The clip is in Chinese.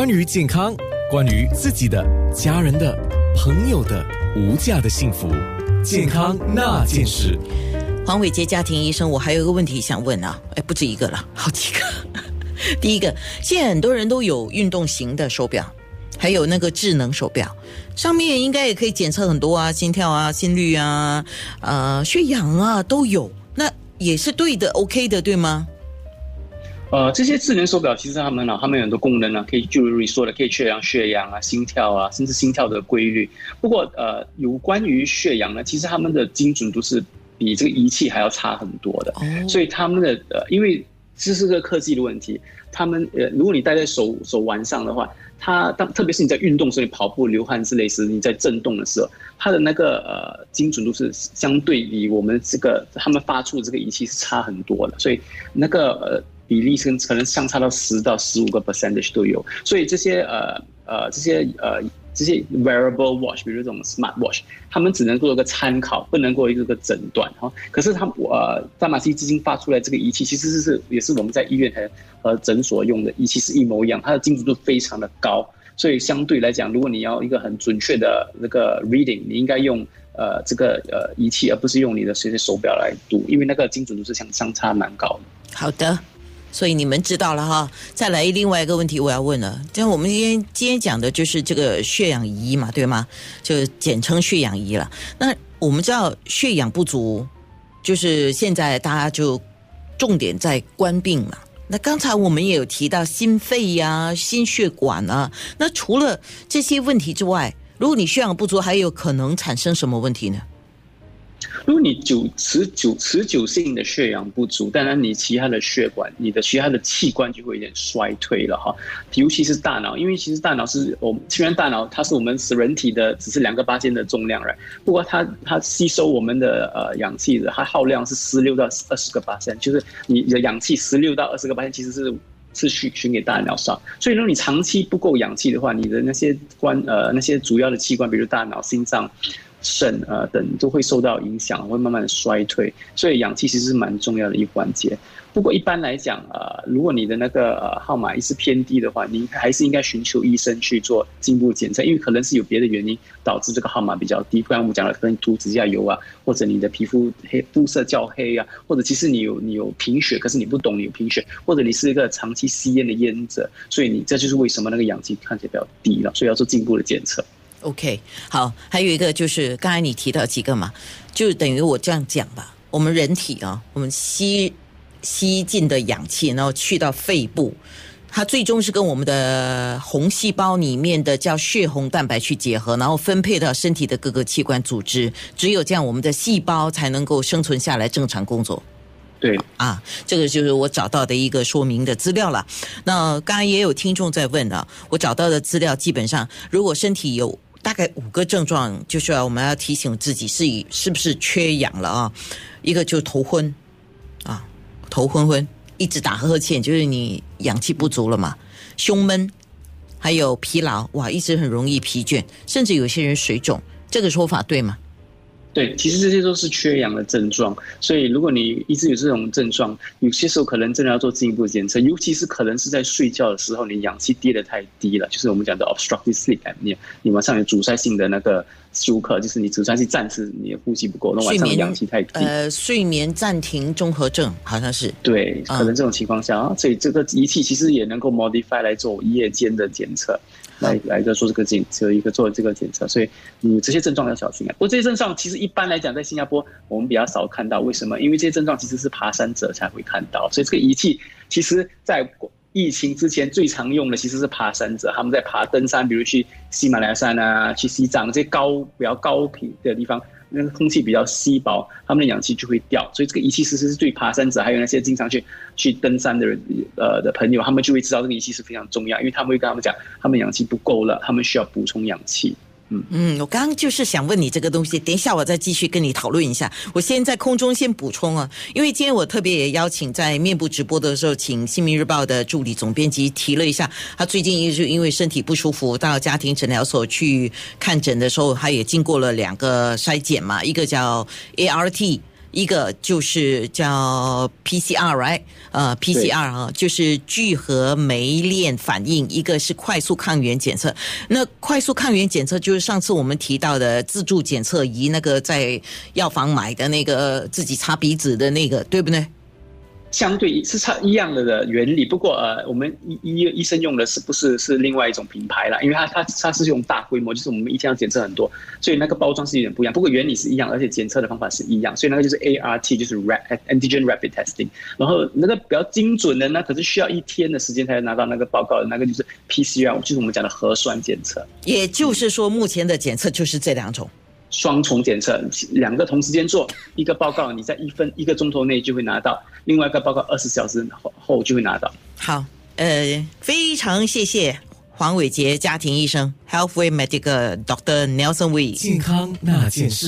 关于健康，关于自己的、家人的、朋友的无价的幸福，健康那件事。黄伟杰家庭医生，我还有一个问题想问啊，哎，不止一个了，好几个。第一个，现在很多人都有运动型的手表，还有那个智能手表，上面应该也可以检测很多啊，心跳啊、心率啊、呃、血氧啊都有，那也是对的，OK 的，对吗？呃，这些智能手表其实它们呢，它们有很多功能呢，可以就如你说的，可以测量血氧啊、心跳啊，甚至心跳的规律。不过，呃，有关于血氧呢，其实他们的精准度是比这个仪器还要差很多的。哦所以他们的呃，因为这是个科技的问题，他们呃，如果你戴在手手腕上的话，它当特别是你在运动时，你跑步流汗之类时，你在震动的时候，它的那个呃精准度是相对比我们这个他们发出的这个仪器是差很多的。所以那个呃。比例是可能相差到十到十五个 percentage 都有，所以这些呃呃这些呃这些 wearable watch，比如这种 smart watch，他们只能做一个参考，不能够一个个诊断哈。可是他呃大马西基金发出来这个仪器，其实是是也是我们在医院和和诊所用的仪器是一模一样，它的精准度非常的高，所以相对来讲，如果你要一个很准确的那个 reading，你应该用呃这个呃仪器，而不是用你的这些手表来读，因为那个精准度是相相差蛮高的。好的。所以你们知道了哈，再来另外一个问题我要问了，就我们今天今天讲的就是这个血氧仪嘛，对吗？就简称血氧仪了。那我们知道血氧不足，就是现在大家就重点在关病嘛。那刚才我们也有提到心肺呀、心血管啊，那除了这些问题之外，如果你血氧不足，还有可能产生什么问题呢？如果你久持久持久性的血氧不足，当然你其他的血管、你的其他的器官就会有点衰退了哈。尤其是大脑，因为其实大脑是我们虽然大脑它是我们人体的只是两个八千的重量，不过它它吸收我们的呃氧气的，它耗量是十六到二十个八千，就是你的氧气十六到二十个八千其实是是去循给大脑上。所以如果你长期不够氧气的话，你的那些关呃那些主要的器官，比如大脑、心脏。肾啊等都会受到影响，会慢慢的衰退，所以氧气其实是蛮重要的一环节。不过一般来讲，呃，如果你的那个号码一是偏低的话，你还是应该寻求医生去做进一步检测，因为可能是有别的原因导致这个号码比较低。不然我们讲了，可能涂指甲油啊，或者你的皮肤黑肤色较黑啊，或者其实你有你有贫血，可是你不懂你有贫血，或者你是一个长期吸烟的烟者，所以你这就是为什么那个氧气看起来比较低了，所以要做进一步的检测。OK，好，还有一个就是刚才你提到几个嘛，就等于我这样讲吧，我们人体啊，我们吸吸进的氧气，然后去到肺部，它最终是跟我们的红细胞里面的叫血红蛋白去结合，然后分配到身体的各个器官组织，只有这样，我们的细胞才能够生存下来，正常工作。对啊，这个就是我找到的一个说明的资料了。那刚刚也有听众在问啊，我找到的资料基本上，如果身体有大概五个症状，就是我们要提醒自己是以是不是缺氧了啊？一个就头昏啊，头昏昏，一直打呵欠，就是你氧气不足了嘛。胸闷，还有疲劳，哇，一直很容易疲倦，甚至有些人水肿，这个说法对吗？对，其实这些都是缺氧的症状，所以如果你一直有这种症状，有些时候可能真的要做进一步检测，尤其是可能是在睡觉的时候，你氧气跌得太低了，就是我们讲的 obstructive sleep，你你晚上有阻塞性的那个休克，就是你阻塞性暂时你的呼吸不够，那晚上氧气太低。呃，睡眠暂停综合症好像是。对，可能这种情况下啊，所以这个仪器其实也能够 modify 来做夜间的检测。来来个做这个检测，一个做这个检测，所以你这些症状要小心啊。不过这些症状其实一般来讲，在新加坡我们比较少看到，为什么？因为这些症状其实是爬山者才会看到，所以这个仪器其实在疫情之前最常用的其实是爬山者，他们在爬登山，比如去喜马拉雅山啊，去西藏这些高比较高平的地方。那个空气比较稀薄，他们的氧气就会掉，所以这个仪器其实是对爬山者，还有那些经常去去登山的人，呃的朋友，他们就会知道这个仪器是非常重要，因为他们会跟他们讲，他们氧气不够了，他们需要补充氧气。嗯，我刚刚就是想问你这个东西，等一下我再继续跟你讨论一下。我先在空中先补充啊，因为今天我特别也邀请在面部直播的时候，请《新民日报》的助理总编辑提了一下，他最近一直因为身体不舒服，到家庭诊疗所去看诊的时候，他也经过了两个筛检嘛，一个叫 ART。一个就是叫 PCR，right？呃，PCR 啊，就是聚合酶链反应，一个是快速抗原检测。那快速抗原检测就是上次我们提到的自助检测仪，那个在药房买的那个自己擦鼻子的那个，对不对？相对是差一样的的原理，不过呃，我们医医医生用的是不是是另外一种品牌啦？因为它它它是用大规模，就是我们一天要检测很多，所以那个包装是有点不一样。不过原理是一样，而且检测的方法是一样，所以那个就是 ART，就是 Rapid Antigen Rapid Testing。然后那个比较精准的呢，可是需要一天的时间才能拿到那个报告的，那个就是 PCR，就是我们讲的核酸检测。也就是说，目前的检测就是这两种。双重检测，两个同时间做，一个报告你在一分一个钟头内就会拿到，另外一个报告二十小时后后就会拿到。好，呃，非常谢谢黄伟杰家庭医生，Healthway Medical Doctor Nelson Wee，健康那件事。